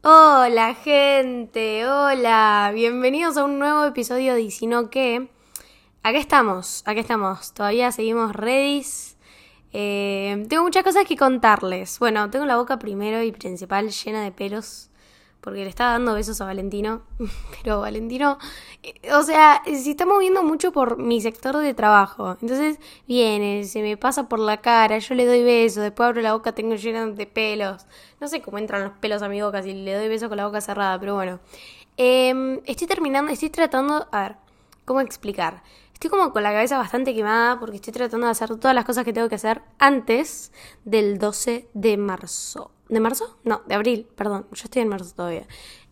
Hola gente, hola, bienvenidos a un nuevo episodio de Y si no qué. Acá estamos, acá estamos, todavía seguimos ready. Eh, tengo muchas cosas que contarles. Bueno, tengo la boca primero y principal llena de pelos porque le estaba dando besos a Valentino, pero Valentino, eh, o sea, se está moviendo mucho por mi sector de trabajo, entonces viene, se me pasa por la cara, yo le doy besos, después abro la boca, tengo llena de pelos, no sé cómo entran los pelos a mi boca si le doy besos con la boca cerrada, pero bueno, em, estoy terminando, estoy tratando, a ver, ¿cómo explicar? Estoy como con la cabeza bastante quemada porque estoy tratando de hacer todas las cosas que tengo que hacer antes del 12 de marzo. ¿De marzo? No, de abril, perdón. Yo estoy en marzo todavía.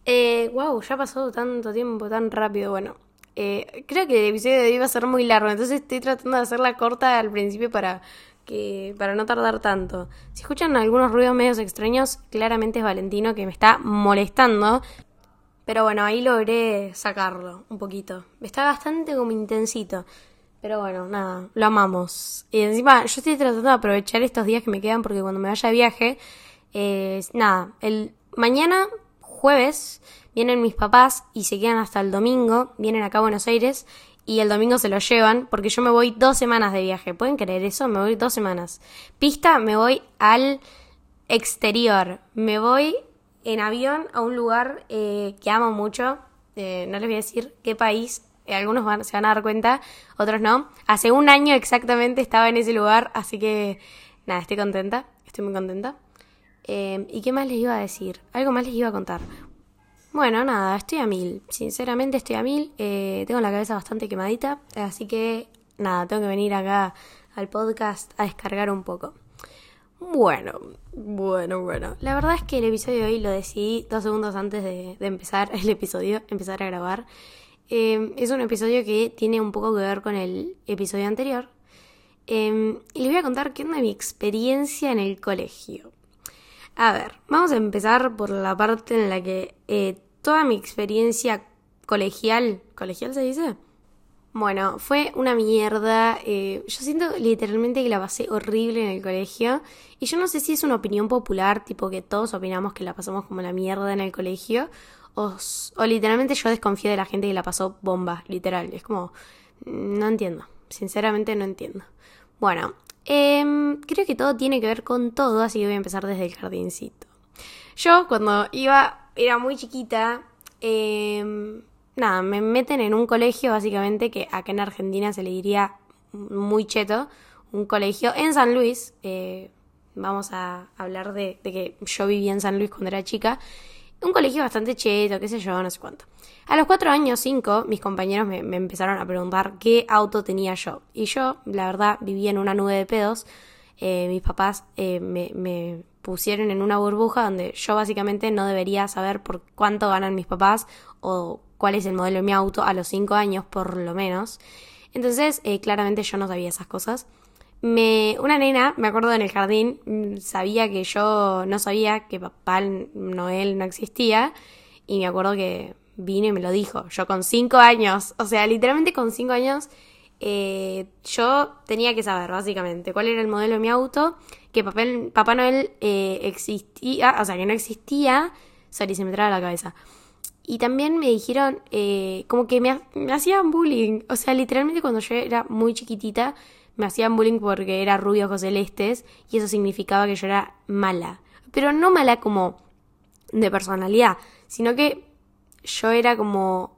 Eh, wow, ya pasó tanto tiempo, tan rápido. Bueno, eh, creo que el episodio de hoy va a ser muy largo, entonces estoy tratando de hacerla corta al principio para que para no tardar tanto. Si escuchan algunos ruidos medios extraños, claramente es Valentino que me está molestando. Pero bueno, ahí logré sacarlo un poquito. Está bastante como intensito. Pero bueno, nada, lo amamos. Y encima yo estoy tratando de aprovechar estos días que me quedan porque cuando me vaya de viaje nada, el mañana jueves vienen mis papás y se quedan hasta el domingo, vienen acá a Buenos Aires y el domingo se lo llevan porque yo me voy dos semanas de viaje. ¿Pueden creer eso? Me voy dos semanas. Pista, me voy al exterior. Me voy en avión a un lugar eh, que amo mucho. Eh, no les voy a decir qué país. Eh, algunos van, se van a dar cuenta, otros no. Hace un año exactamente estaba en ese lugar, así que nada, estoy contenta. Estoy muy contenta. Em, ¿Y qué más les iba a decir? Algo más les iba a contar. Bueno, nada, estoy a mil. Sinceramente estoy a mil. Eh, tengo la cabeza bastante quemadita. Así que nada, tengo que venir acá al podcast a descargar un poco. Bueno, bueno, bueno. La verdad es que el episodio de hoy lo decidí dos segundos antes de, empezar el episodio, empezar a grabar. Em, es un episodio que tiene un poco que ver con el episodio anterior. Em, y les voy a contar qué onda mi experiencia en el colegio. A ver, vamos a empezar por la parte en la que eh, toda mi experiencia colegial, ¿colegial se dice? Bueno, fue una mierda. Eh, yo siento literalmente que la pasé horrible en el colegio. Y yo no sé si es una opinión popular, tipo que todos opinamos que la pasamos como la mierda en el colegio. O, o literalmente yo desconfío de la gente que la pasó bomba, literal. Es como, no entiendo. Sinceramente no entiendo. Bueno, Em, creo que todo tiene que ver con todo, así que voy a empezar desde el jardincito. Yo cuando iba, era muy chiquita, em, nada, me meten en un colegio básicamente que acá en Argentina se le diría muy cheto, un colegio en San Luis. Eh, vamos a hablar de que yo vivía en San Luis cuando era chica un colegio bastante cheto, qué sé yo, no sé cuánto. A los cuatro años, cinco, mis compañeros me, empezaron a preguntar qué auto tenía yo. Y yo, la verdad, vivía en una nube de pedos. Eh, mis papás eh, me, pusieron en una burbuja donde yo básicamente no debería saber por cuánto ganan mis papás o cuál es el modelo de mi auto a los cinco años, por lo menos. Entonces, eh, claramente yo no sabía esas cosas. Una nena, me acuerdo en el jardín, mm, sabía que yo no sabía que Papá Noel no existía y me acuerdo que vino y me lo dijo. Yo con cinco años, o sea, literalmente con cinco años, eh, yo tenía que saber básicamente cuál era el modelo de mi auto, que Papá Noel eh, existía, o sea, que no existía. Sorry, se me traba la cabeza. Y también me dijeron, eh, como que me, me hacían bullying. O sea, literalmente cuando yo era muy chiquitita, me hacían bullying porque era rubio ojos celestes y eso significaba que yo era mala. Pero no mala como de personalidad, sino que yo era como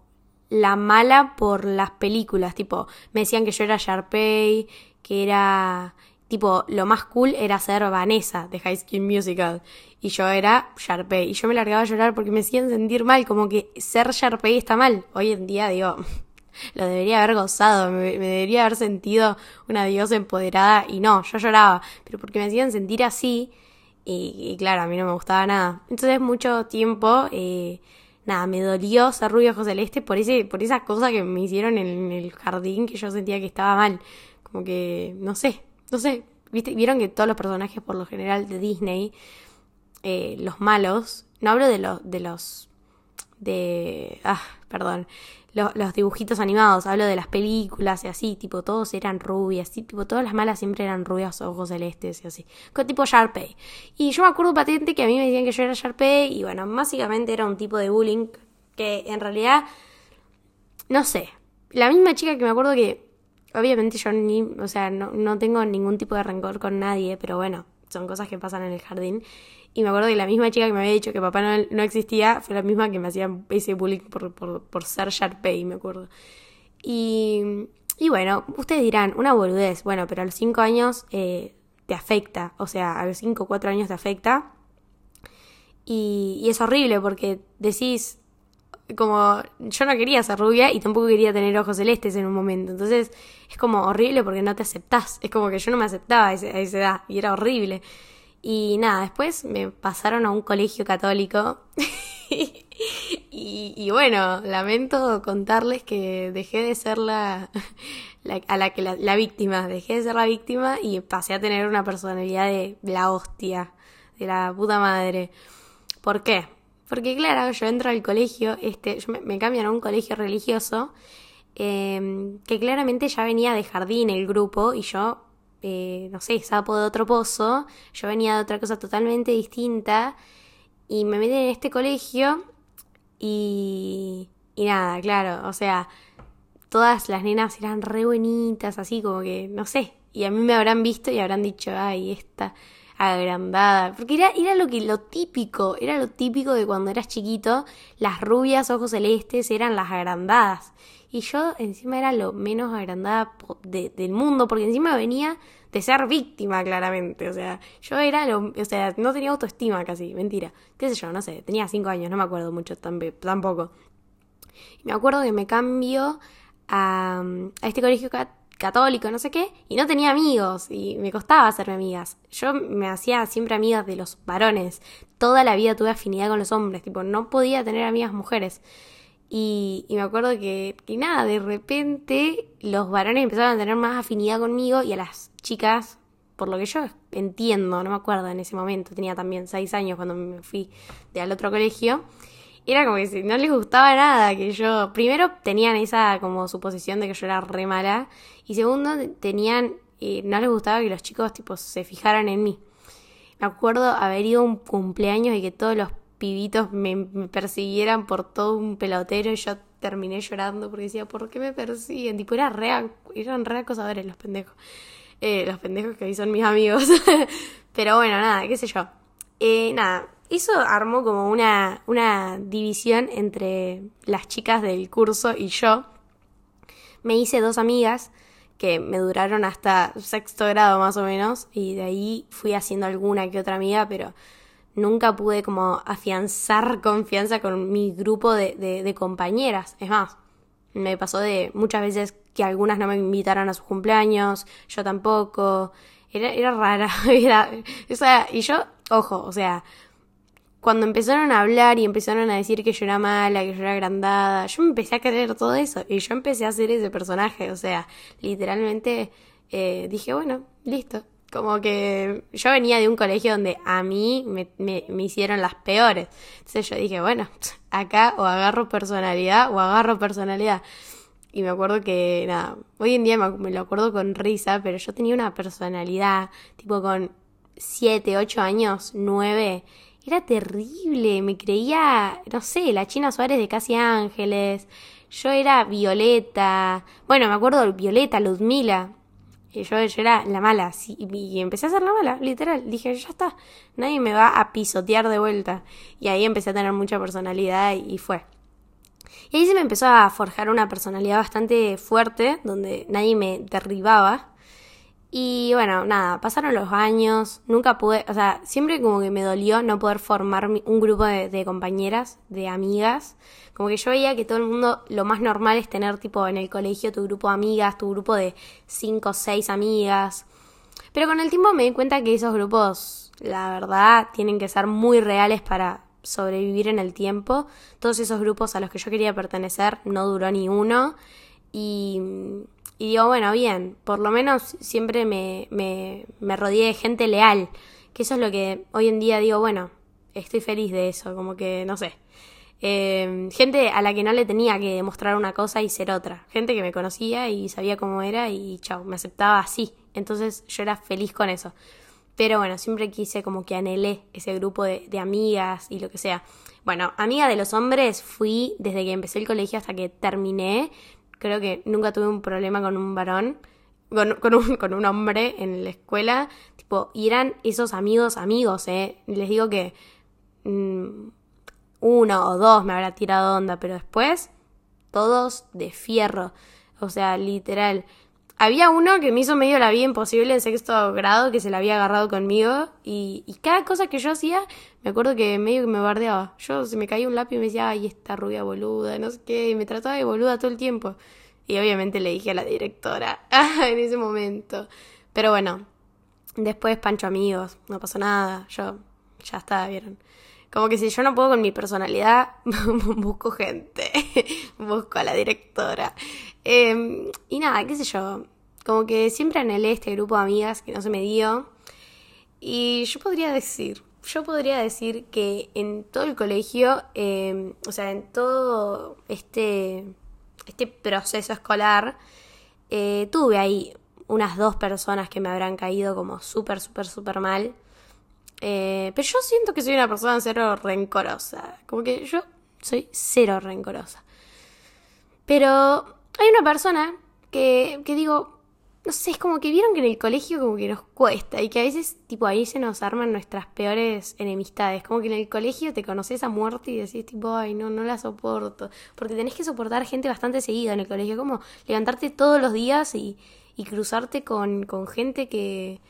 la mala por las películas, tipo, me decían que yo era Sharpay, que era tipo, lo más cool era ser Vanessa de High School Musical y yo era Sharpay y yo me largaba a llorar porque me hacían sentir mal, como que ser Sharpay está mal. Hoy en día digo, lo debería haber gozado, me, debería haber sentido una diosa empoderada y no, yo lloraba, pero porque me hacían sentir así y, claro, a mí no me gustaba nada. Entonces mucho tiempo, eh, nada, me dolió ser rubio ojos celeste por, ese, por esa cosa que me hicieron en, el jardín que yo sentía que estaba mal. Como que, no sé, no sé, ¿viste? vieron que todos los personajes por lo general de Disney, eh, los malos, no hablo de, de los de, ah, perdón, los, los, dibujitos animados, hablo de las películas y así, tipo, todos eran rubias, tipo, todas las malas siempre eran rubias, ojos celestes y así, con tipo Sharpay. Y yo me acuerdo patente que a mí me decían que yo era Sharpay y bueno, básicamente era un tipo de bullying que en realidad, no sé, la misma chica que me acuerdo que, obviamente yo ni, o sea, no, no tengo ningún tipo de rencor con nadie, pero bueno, son cosas que pasan en el jardín. Y me acuerdo que la misma chica que me había dicho que Papá Noel no existía fue la misma que me hacía ese bullying por, por, por ser Sharpay, me acuerdo. Y, y bueno, ustedes dirán, una boludez. Bueno, pero a los 5 años eh, te afecta. O sea, a los 5 o 4 años te afecta. Y, y es horrible porque decís, como yo no quería ser rubia y tampoco quería tener ojos celestes en un momento. Entonces es como horrible porque no te aceptás. Es como que yo no me aceptaba a, esa edad y era horrible. Y nada, después me pasaron a un colegio católico. y, bueno, lamento contarles que dejé de ser la, a la que la, víctima, dejé de ser la víctima y pasé a tener una personalidad de la hostia, de la puta madre. ¿Por qué? Porque claro, yo entro al colegio, este, me, me cambian a un colegio religioso, eh, que claramente ya venía de jardín el grupo y yo eh, no sé, sapo de otro pozo, yo venía de otra cosa totalmente distinta. Y me metí en este colegio y, y nada, claro, o sea, todas las nenas eran re buenitas, así como que, no sé, y a mí me habrán visto y habrán dicho, ay, esta agrandada, porque era, era lo que, lo típico, era lo típico de cuando eras chiquito, las rubias, ojos celestes eran las agrandadas. Y yo encima era lo menos agrandada del mundo, porque encima venía de ser víctima, claramente. O sea, yo era lo. O sea, no tenía autoestima casi, mentira. ¿Qué sé yo? No sé, tenía cinco años, no me acuerdo mucho tampoco. Me acuerdo que me cambio a, a este colegio católico, no sé qué, y no tenía amigos, y me costaba hacerme amigas. Yo me hacía siempre amigas de los varones. Toda la vida tuve afinidad con los hombres, tipo, no podía tener amigas mujeres. Y, me acuerdo que, que nada, de repente los varones empezaron a tener más afinidad conmigo y a las chicas, por lo que yo entiendo, no me acuerdo en ese momento, tenía también seis años cuando me fui de al otro colegio, era como que no les gustaba nada que yo, primero tenían esa como suposición de que yo era re mala y segundo tenían, eh, no les gustaba que los chicos tipo se fijaran en mí. Me acuerdo haber ido un cumpleaños y que todos los pibitos me, persiguieran por todo un pelotero y yo terminé llorando porque decía, ¿por qué me persiguen? Tipo, era re, eran re acosadores los pendejos. Eh, los pendejos que hoy son mis amigos. Pero bueno, nada, qué sé yo. Eh, nada, eso armó como una, una división entre las chicas del curso y yo. Me hice dos amigas que me duraron hasta sexto grado más o menos y de ahí fui haciendo alguna que otra amiga, pero nunca pude como afianzar confianza con mi grupo de, de, compañeras. Es más, me pasó de muchas veces que algunas no me invitaran a sus cumpleaños, yo tampoco. Era, era rara. O sea, y yo, ojo, o sea, cuando empezaron a hablar y empezaron a decir que yo era mala, que yo era agrandada, yo empecé a creer todo eso y yo empecé a hacer ese personaje. O sea, literalmente eh, dije, bueno, listo, como que yo venía de un colegio donde a mí me, me, hicieron las peores. Entonces yo dije, bueno, acá o agarro personalidad o agarro personalidad. Y me acuerdo que, nada, hoy en día me, lo acuerdo con risa, pero yo tenía una personalidad, tipo con 7, 8 años, 9. Era terrible, me creía, no sé, la China Suárez de Casi Ángeles. Yo era Violeta. Bueno, me acuerdo Violeta, Ludmila yo, yo era la mala, y empecé a ser la mala, literal. Dije, ya está, nadie me va a pisotear de vuelta. Y ahí empecé a tener mucha personalidad y fue. Y ahí se me empezó a forjar una personalidad bastante fuerte, donde nadie me derribaba. Y bueno, nada, pasaron los años, nunca pude, o sea, siempre como que me dolió no poder formar un grupo de, compañeras, de amigas. Como que yo veía que todo el mundo, lo más normal es tener tipo en el colegio tu grupo de amigas, tu grupo de cinco o seis amigas. Pero con el tiempo me di cuenta que esos grupos, la verdad, tienen que ser muy reales para sobrevivir en el tiempo. Todos esos grupos a los que yo quería pertenecer no duró ni uno. Y y digo, bueno, bien, por lo menos siempre me, me, me rodeé de gente leal, que eso es lo que hoy en día digo, bueno, estoy feliz de eso, como que, no sé. Em, gente a la que no le tenía que demostrar una cosa y ser otra. Gente que me conocía y sabía cómo era y chao, me aceptaba así. Entonces yo era feliz con eso. Pero bueno, siempre quise como que anhelé ese grupo de, de amigas y lo que sea. Bueno, amiga de los hombres fui desde que empecé el colegio hasta que terminé. Creo que nunca tuve un problema con un varón, con, un, con un hombre en la escuela. Tipo, y eran esos amigos, amigos, ¿eh? Les digo que mmm, uno o dos me habrá tirado onda, pero después todos de fierro. O sea, literal. Había uno que me hizo medio la vida imposible en sexto grado, que se la había agarrado conmigo, y, cada cosa que yo hacía, me acuerdo que medio que me bardeaba. Yo se me caía un lápiz y me decía, ay, esta rubia boluda, no sé qué, y me trataba de boluda todo el tiempo. Y obviamente le dije a la directora en ese momento. Pero bueno, después Pancho amigos, no pasó nada, yo ya estaba, vieron. Como que si yo no puedo con mi personalidad, busco gente, busco a la directora. Eh, y nada, qué sé yo, como que siempre anhelé este grupo de amigas que no se me dio. Y yo podría decir, yo podría decir que en todo el colegio, eh, o sea, en todo este, este proceso escolar, eh, tuve ahí unas dos personas que me habrán caído como súper, súper, súper mal. Eh, pero yo siento que soy una persona cero rencorosa. Como que yo soy cero rencorosa. Pero hay una persona que, que digo, no sé, es como que vieron que en el colegio como que nos cuesta y que a veces, tipo, ahí se nos arman nuestras peores enemistades. Como que en el colegio te conoces a muerte y decís, tipo, ay, no, no la soporto. Porque tenés que soportar gente bastante seguida en el colegio. Como levantarte todos los días y, y cruzarte con, con gente que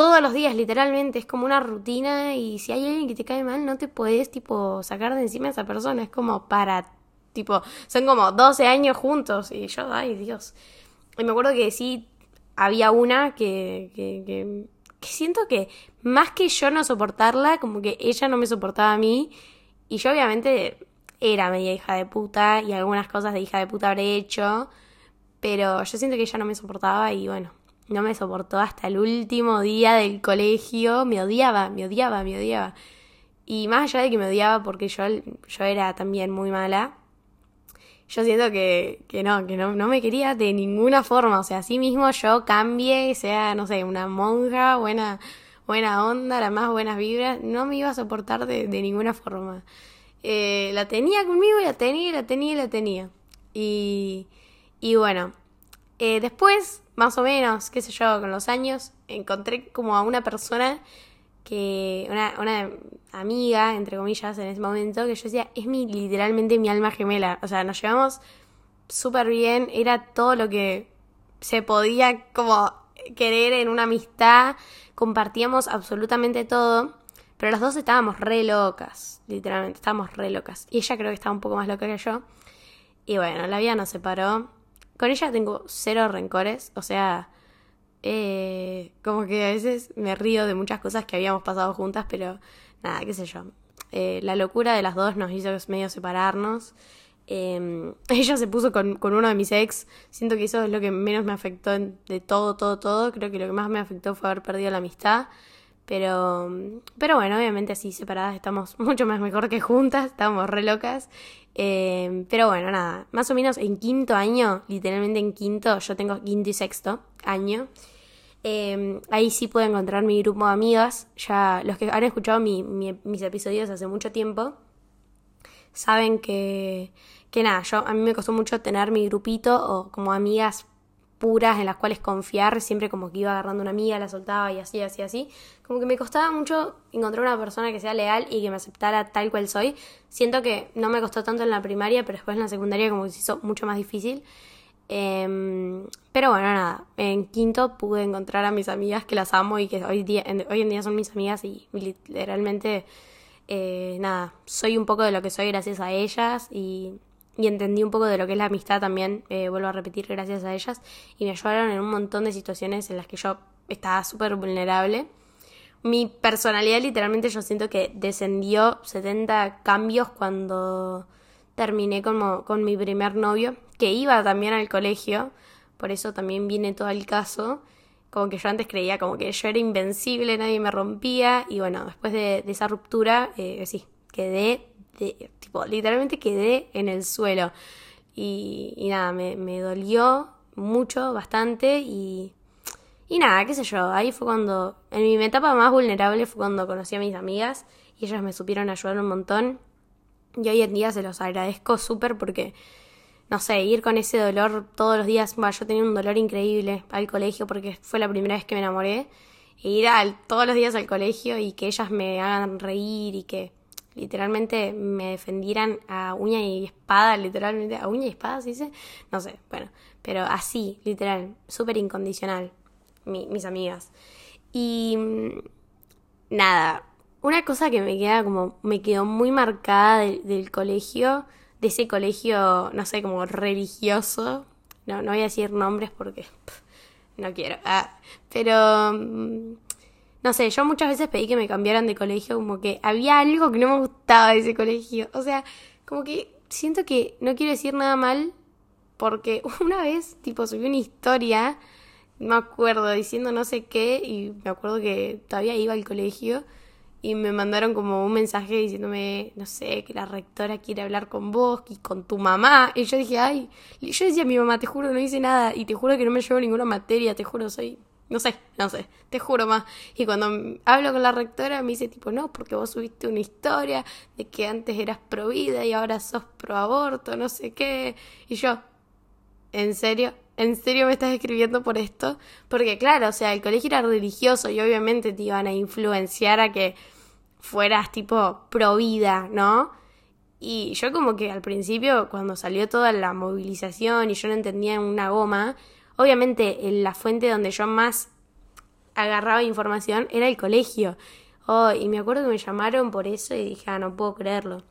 todos los días, literalmente, es como una rutina y si hay alguien que te cae mal, no te puedes, tipo, sacar de encima a esa persona, es como para, tipo, son como 12 años juntos y yo, ay Dios. Y me acuerdo que sí, había una que, que, que, que siento que más que yo no soportarla, como que ella no me soportaba a mí y yo obviamente era media hija de puta y algunas cosas de hija de puta habré hecho, pero yo siento que ella no me soportaba y bueno, no me soportó hasta el último día del colegio, me odiaba, me odiaba, me odiaba. Y más allá de que me odiaba porque yo, yo era también muy mala, yo siento que, que no, que no, no me quería de ninguna forma. O sea, así mismo yo cambie, sea, no sé, una monja, buena, buena onda, las más buenas vibras, no me iba a soportar de, de ninguna forma. Eh, la tenía conmigo y la tenía, la tenía, y la tenía. Y, y bueno, eh, después más o menos, qué sé yo, con los años, encontré como a una persona que, una, una amiga, entre comillas, en ese momento, que yo decía, es mi, literalmente mi alma gemela. O sea, nos llevamos súper bien, era todo lo que se podía como querer en una amistad, compartíamos absolutamente todo, pero las dos estábamos re locas, literalmente, estábamos re locas. Y ella creo que estaba un poco más loca que yo. Y bueno, la vida nos separó. Con ella tengo cero rencores, o sea, eh, como que a veces me río de muchas cosas que habíamos pasado juntas, pero nada, qué sé yo. Eh, la locura de las dos nos hizo medio separarnos. Eh, ella se puso con, uno de mis ex. Siento que eso es lo que menos me afectó de todo, todo, todo. Creo que lo que más me afectó fue haber perdido la amistad. Pero, pero bueno, obviamente así separadas estamos mucho más mejor que juntas, estamos re locas. Eh, pero bueno, nada, más o menos en quinto año, literalmente en quinto, yo tengo quinto y sexto año. Eh, ahí sí puedo encontrar mi grupo de amigas. Ya los que han escuchado mi, mis episodios hace mucho tiempo saben que, que nada, yo a mí me costó mucho tener mi grupito o como amigas puras en las cuales confiar, siempre como que iba agarrando una amiga, la soltaba y así, así, así. Como que me costaba mucho encontrar una persona que sea leal y que me aceptara tal cual soy. Siento que no me costó tanto en la primaria, pero después en la secundaria como que se hizo mucho más difícil. Eh, pero bueno, nada, en quinto pude encontrar a mis amigas que las amo y que hoy, día, en, hoy en día son mis amigas y literalmente, eh, nada, soy un poco de lo que soy gracias a ellas y y entendí un poco de lo que es la amistad también, eh, vuelvo a repetir, gracias a ellas, y me ayudaron en un montón de situaciones en las que yo estaba súper vulnerable. Mi personalidad literalmente yo siento que descendió 70 cambios cuando terminé como, con mi primer novio, que iba también al colegio, por eso también viene todo el caso, como que yo antes creía como que yo era invencible, nadie me rompía, y bueno, después de, de esa ruptura, eh, sí, quedé tipo, literalmente quedé en el suelo. Y, y nada, me, me dolió mucho, bastante y... Y nada, qué sé yo, ahí fue cuando, en mi etapa más vulnerable fue cuando conocí a mis amigas y ellas me supieron ayudar un montón. Y hoy en día se los agradezco súper porque, no sé, ir con ese dolor todos los días, yo tenía un dolor increíble al colegio porque fue la primera vez que me enamoré. E ir al, todos los días al colegio y que ellas me hagan reír y que literalmente me defendieran a uña y espada, literalmente, a uña y espada se dice, no sé, bueno, pero así, literal, súper incondicional, mis amigas. Y mm, nada, una cosa que me queda como, me quedó muy marcada del colegio, de ese colegio, no sé, como religioso, no, no voy a decir nombres porque no quiero, ah, pero... No sé, yo muchas veces pedí que me cambiaran de colegio, como que había algo que no me gustaba de ese colegio. O sea, como que siento que no quiero decir nada mal, porque una vez, tipo, subí una historia, no me acuerdo, diciendo no sé qué, y me acuerdo que todavía iba al colegio, y me mandaron como un mensaje diciéndome, no sé, que la rectora quiere hablar con vos y con tu mamá. Y yo dije, ay, yo decía a mi mamá, te juro, no hice nada, y te juro que no me llevo ninguna materia, te juro, soy no sé, no sé, te juro más. Y cuando hablo con la rectora me dice tipo, no, porque vos subiste una historia de que antes eras pro vida y ahora sos pro aborto, no sé qué. Y yo, ¿en serio? ¿En serio me estás escribiendo por esto? Porque claro, o sea, el colegio era religioso y obviamente te iban a influenciar a que fueras tipo pro vida, ¿no? Y yo como que al principio, cuando salió toda la movilización y yo no entendía una goma, Obviamente la fuente donde yo más agarraba información era el colegio. Oh, y me acuerdo que me llamaron por eso y dije, ah, no puedo creerlo.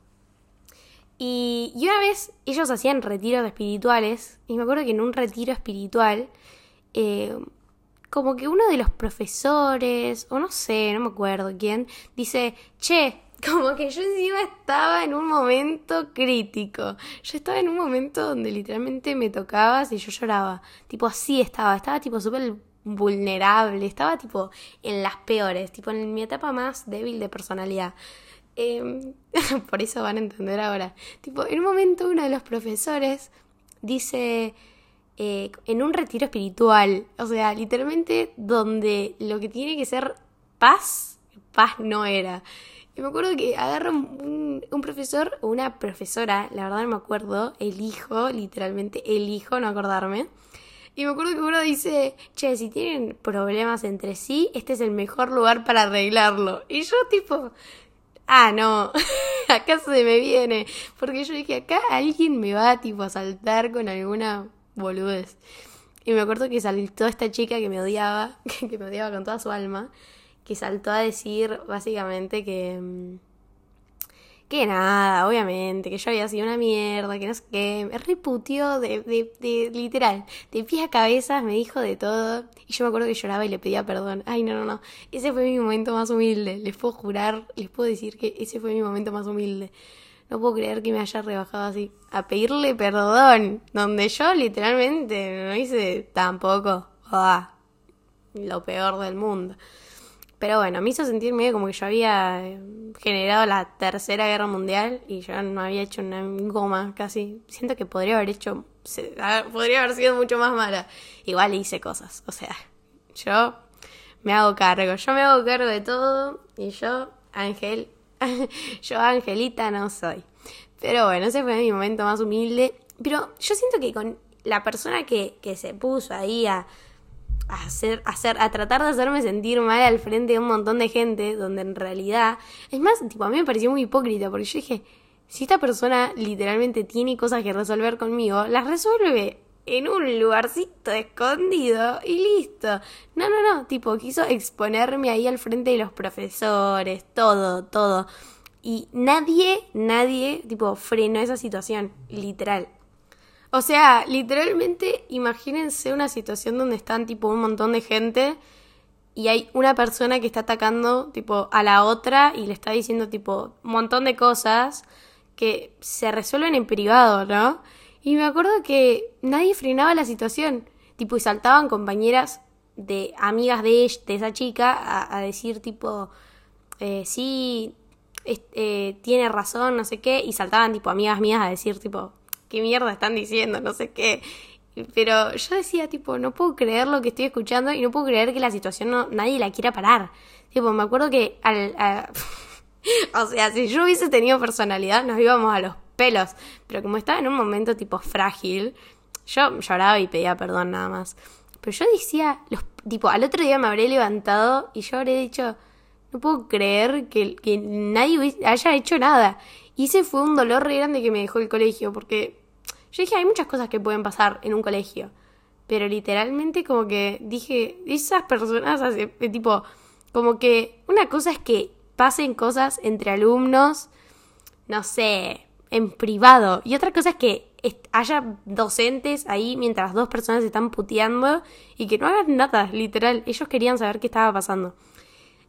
Y, una vez ellos hacían retiros espirituales, y me acuerdo que en un retiro espiritual, eh, como que uno de los profesores, o no sé, no me acuerdo quién, dice, che, como que yo encima estaba en un momento crítico. Yo estaba en un momento donde literalmente me tocabas y yo lloraba. Tipo así estaba, estaba tipo súper vulnerable, estaba tipo en las peores, tipo en mi etapa más débil de personalidad. Em, por eso van a entender ahora. Tipo, en un momento uno de los profesores dice, eh, en un retiro espiritual, o sea, literalmente donde lo que tiene que ser paz, paz no era. Y me acuerdo que agarra un, profesor o una profesora, la verdad no me acuerdo, el hijo, literalmente el hijo, no acordarme. Y me acuerdo que uno dice, che, si tienen problemas entre sí, este es el mejor lugar para arreglarlo. Y yo tipo, ah, no, acá se me viene. Porque yo dije, acá alguien me va tipo a saltar con alguna boludez. Y me acuerdo que saltó esta chica que me odiaba, que me odiaba con toda su alma que saltó a decir básicamente que... Mm, que nada, obviamente, que yo había sido una mierda, que no sé qué. Me reputió de, de, de, literal, de pies a cabezas, me dijo de todo. Y yo me acuerdo que lloraba y le pedía perdón. Ay, no, no, no. Ese fue mi momento más humilde. Les puedo jurar, les puedo decir que ese fue mi momento más humilde. No puedo creer que me haya rebajado así. A pedirle perdón. Donde yo literalmente no hice tampoco. Lo peor del mundo. Pero bueno, me hizo sentir medio como que yo había eh, generado la tercera guerra mundial y yo no había hecho una goma casi. Siento que podría haber hecho, podría haber sido mucho más mala. Igual hice cosas, o sea, yo me hago cargo, yo me hago cargo de todo y yo, Ángel, yo Angelita no soy. Pero bueno, ese fue mi momento más humilde. Pero yo siento que con la persona que, que se puso ahí a a hacer, hacer, a tratar de hacerme sentir mal al frente de un montón de gente, donde en realidad, es más, tipo, a mí me pareció muy hipócrita, porque yo dije, si esta persona literalmente tiene cosas que resolver conmigo, las resuelve en un lugarcito escondido y listo. No, no, no, tipo, quiso exponerme ahí al frente de los profesores, todo, todo. Y nadie, nadie, tipo, frenó esa situación, literal. O sea, literalmente imagínense una situación donde están tipo un montón de gente y hay una persona que está atacando tipo a la otra y le está diciendo tipo un montón de cosas que se resuelven en privado, ¿no? Y me acuerdo que nadie frenaba la situación, tipo y saltaban compañeras de amigas de, ella, de esa chica a, decir tipo, eh, sí, eh, tiene razón, no sé qué, y saltaban tipo amigas mías a decir tipo, ¿qué mierda están diciendo? No sé qué. Pero yo decía, tipo, no puedo creer lo que estoy escuchando y no puedo creer que la situación no, nadie la quiera parar. Tipo, me acuerdo que al... o sea, si yo hubiese tenido personalidad, nos íbamos a los pelos. Pero como estaba en un momento tipo frágil, yo lloraba y pedía perdón nada más. Pero yo decía, los, tipo, al otro día me habré levantado y yo habré dicho, no puedo creer que, que nadie haya hecho nada. Y ese fue un dolor re grande que me dejó el colegio, porque yo dije, hay muchas cosas que pueden pasar en un colegio. Pero literalmente como que dije, esas personas hace, tipo, como que una cosa es que pasen cosas entre alumnos, no sé, en privado. Y otra cosa es que haya docentes ahí mientras dos personas están puteando y que no hagan nada, literal. Ellos querían saber qué estaba pasando.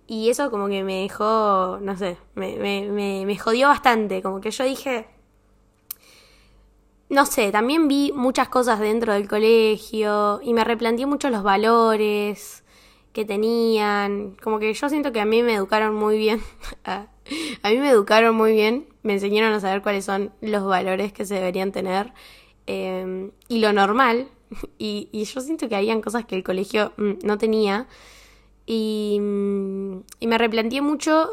Y eso como que me dejó, no sé, me, me, me jodió bastante. Como que yo dije, no sé, también vi muchas cosas dentro del colegio y me replanteé mucho los valores que tenían. Como que yo siento que a mí me educaron muy bien. a mí me educaron muy bien. Me enseñaron a saber cuáles son los valores que se deberían tener. Em, y lo normal. Y, y, yo siento que habían cosas que el colegio mm, no tenía. Y, mm, y me replanteé mucho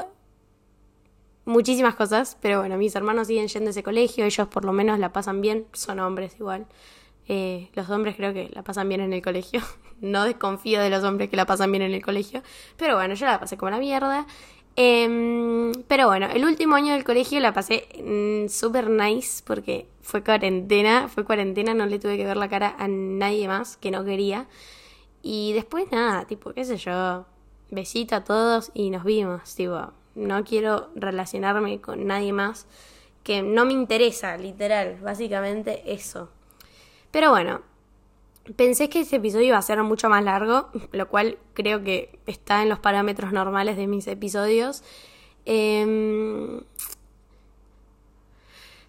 muchísimas cosas, pero bueno, mis hermanos siguen yendo a ese colegio, ellos por lo menos la pasan bien, son hombres igual. Eh, los hombres creo que la pasan bien en el colegio. no desconfío de los hombres que la pasan bien en el colegio. Pero bueno, yo la pasé como la mierda. Em, pero bueno, el último año del colegio la pasé mm, super nice porque fue cuarentena. Fue cuarentena, no le tuve que ver la cara a nadie más que no quería. Y después nada, tipo, qué sé yo. Besito a todos y nos vimos, tipo no quiero relacionarme con nadie más que no me interesa, literal, básicamente eso. Pero bueno, pensé que este episodio iba a ser mucho más largo, lo cual creo que está en los parámetros normales de mis episodios. Em,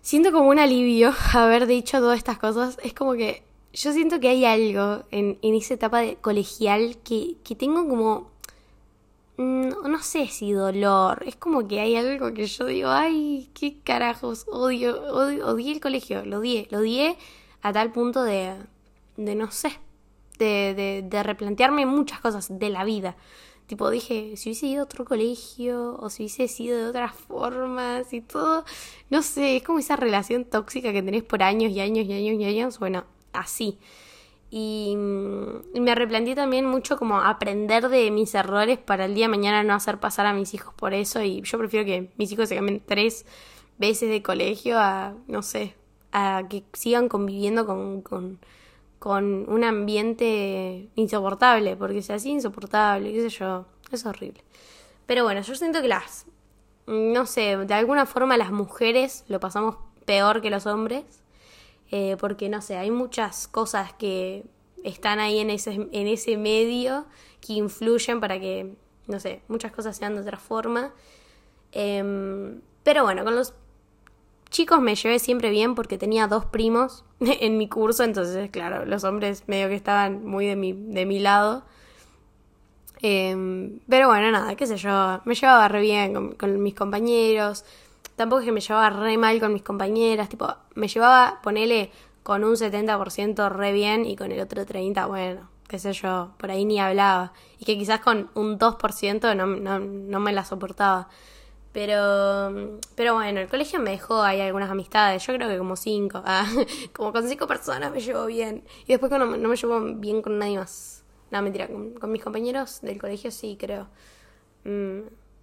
siento como un alivio haber dicho todas estas cosas. Es como que yo siento que hay algo en, en esa etapa de colegial que, que tengo como no, sé si dolor, es como que hay algo que yo digo, ay, qué carajos, odio, odio odié el colegio, lo odié, lo odié a tal punto de, de no sé, de, de, de replantearme muchas cosas de la vida. Tipo, dije, si hubiese ido a otro colegio o si hubiese sido de otras formas y todo, no sé, es como esa relación tóxica que tenés por años y años y años y años, bueno, así. Y, me replanteé también mucho como aprender de mis errores para el día de mañana no hacer pasar a mis hijos por eso. Y yo prefiero que mis hijos se cambien tres veces de colegio a, no sé, a que sigan conviviendo con, con, con un ambiente insoportable, porque si así insoportable, qué sé yo, es horrible. Pero bueno, yo siento que las, no sé, de alguna forma las mujeres lo pasamos peor que los hombres eh, porque no sé, hay muchas cosas que están ahí en ese, en ese medio que influyen para que, no sé, muchas cosas sean de otra forma. Em, pero bueno, con los chicos me llevé siempre bien porque tenía dos primos en mi curso, entonces, claro, los hombres medio que estaban muy de mi, de mi lado. Em, pero bueno, nada, qué sé yo, me llevaba re bien con, con mis compañeros, tampoco es que me llevaba re mal con mis compañeras, tipo, me llevaba, ponele, con un 70% re bien y con el otro 30%, bueno, qué sé yo, por ahí ni hablaba. Y que quizás con un 2% no, no, no me la soportaba. Pero, pero bueno, el colegio me dejó ahí algunas amistades, yo creo que como cinco, ah, como con cinco personas me llevo bien. Y después no, no me llevo bien con nadie más. No, mentira, con, mis compañeros del colegio sí, creo. Mm,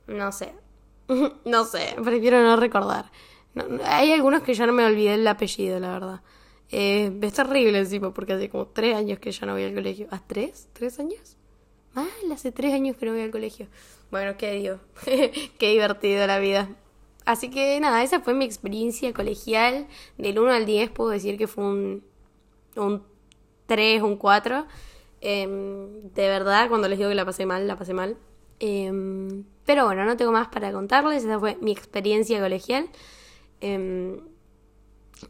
no sé, no sé, prefiero no recordar. hay algunos que ya no me olvidé el apellido, la verdad. Eh, es terrible encima, porque hace como tres años que ya no voy al colegio. ¿A tres? ¿Tres años? Mal, hace tres años que no voy al colegio. Bueno, qué digo. qué divertido la vida. Así que nada, esa fue mi experiencia colegial. Del 1 al 10 puedo decir que fue un, un 3, un 4. Em, de verdad, cuando les digo que la pasé mal, la pasé mal. Em, pero bueno, no tengo más para contarles. Esa fue mi experiencia colegial. Em,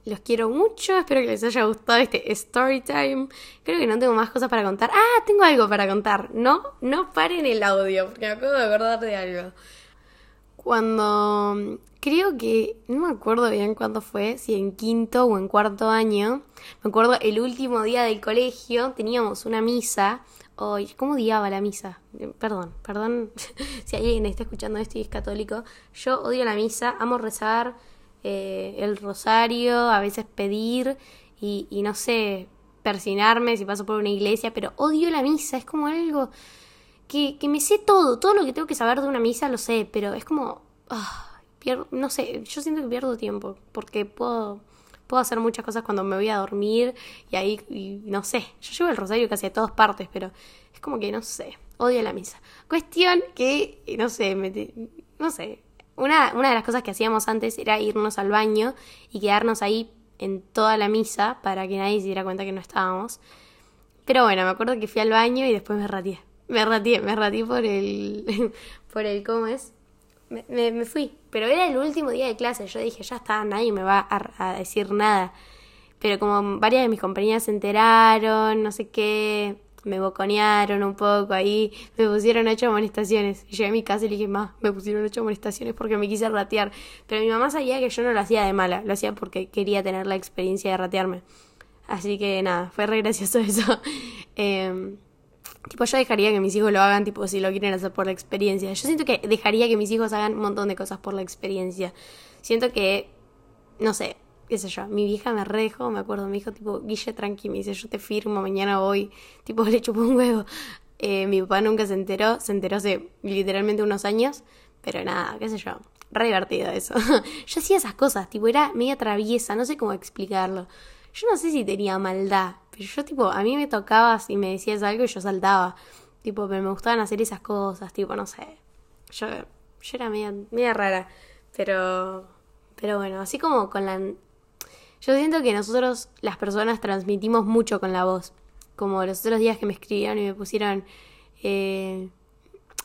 los quiero mucho. Espero que les haya gustado este story time. Creo que no tengo más cosas para contar. Ah, tengo algo para contar. No, no paren el audio, porque me acabo de acordar de algo. cuando creo que, no me acuerdo bien cuándo fue, si en quinto o en cuarto año, me acuerdo el último día del colegio, teníamos una misa. ¿Cómo odiaba la misa? Perdón, perdón si alguien está escuchando esto y es católico. Yo odio la misa, amo rezar eh, el rosario, a veces pedir y, y no sé, persinarme si paso por una iglesia, pero odio la misa, es como algo que, que me sé todo, todo lo que tengo que saber de una misa lo sé, pero es como, ah, pierdo, no sé, yo siento que pierdo tiempo, porque puedo, puedo hacer muchas cosas cuando me voy a dormir y ahí, y no sé, yo llevo el rosario casi a todas partes, pero es como que no sé, odio la misa. Cuestión que, no sé, me, no sé, una, una de las cosas que hacíamos antes era irnos al baño y quedarnos ahí en toda la misa para que nadie se diera cuenta que no estábamos. Pero bueno, me acuerdo que fui al baño y después me ratié. Me ratié, me ratié por el. por el. ¿Cómo es? Me, me, fui. Pero era el último día de clase. Yo dije, ya está, nadie me va a, decir nada. Pero como varias de mis compañeras se enteraron, no sé qué, me boconearon un poco ahí, me pusieron ocho amonestaciones. Y llegué a mi casa y le dije, ma, me pusieron ocho amonestaciones porque me quise ratear. Pero mi mamá sabía que yo no lo hacía de mala, lo hacía porque quería tener la experiencia de ratearme. Así que nada, fue re gracioso eso. eh, tipo, yo dejaría que mis hijos lo hagan, tipo, si lo quieren hacer por la experiencia. Yo siento que dejaría que mis hijos hagan un montón de cosas por la experiencia. Siento que, no sé, qué sé yo, mi vieja me rejo, me acuerdo, me dijo tipo, Guille, tranqui, me dice, yo te firmo, mañana voy, tipo, le chupó un huevo. Eh, mi papá nunca se enteró, se enteró hace literalmente unos años, pero nada, qué sé yo, re divertido eso. yo hacía esas cosas, tipo, era media traviesa, no sé cómo explicarlo. Yo no sé si tenía maldad, pero yo tipo, a mí me tocabas y me decías algo y yo saltaba. Tipo, pero me gustaban hacer esas cosas, tipo, no sé. Yo, yo era media, media rara, pero... Pero bueno, así como con la yo siento que nosotros, las personas, transmitimos mucho con la voz. Como los otros días que me escribieron y me pusieron. Eh,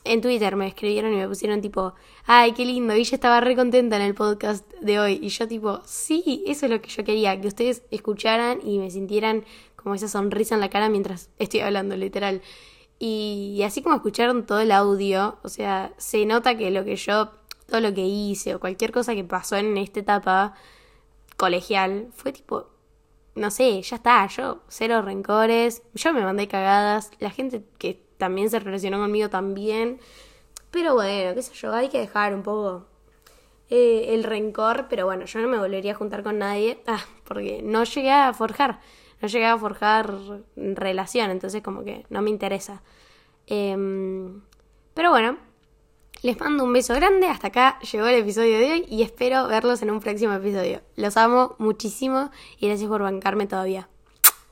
en Twitter me escribieron y me pusieron tipo, ay, qué lindo, y ella estaba re contenta en el podcast de hoy. Y yo tipo, sí, eso es lo que yo quería, que ustedes escucharan y me sintieran como esa sonrisa en la cara mientras estoy hablando, literal. Y, así como escucharon todo el audio, o sea, se nota que lo que yo, todo lo que hice o cualquier cosa que pasó en esta etapa, colegial fue tipo, no sé, ya está, yo cero rencores, yo me mandé cagadas, la gente que también se relacionó conmigo también, pero bueno, qué sé yo, hay que dejar un poco eh, el rencor, pero bueno, yo no me volvería a juntar con nadie, ah, porque no llegué a forjar, no llegué a forjar relación, entonces como que no me interesa. Em, pero bueno, les mando un beso grande, hasta acá llegó el episodio de hoy y espero verlos en un próximo episodio. Los amo muchísimo y gracias por bancarme todavía.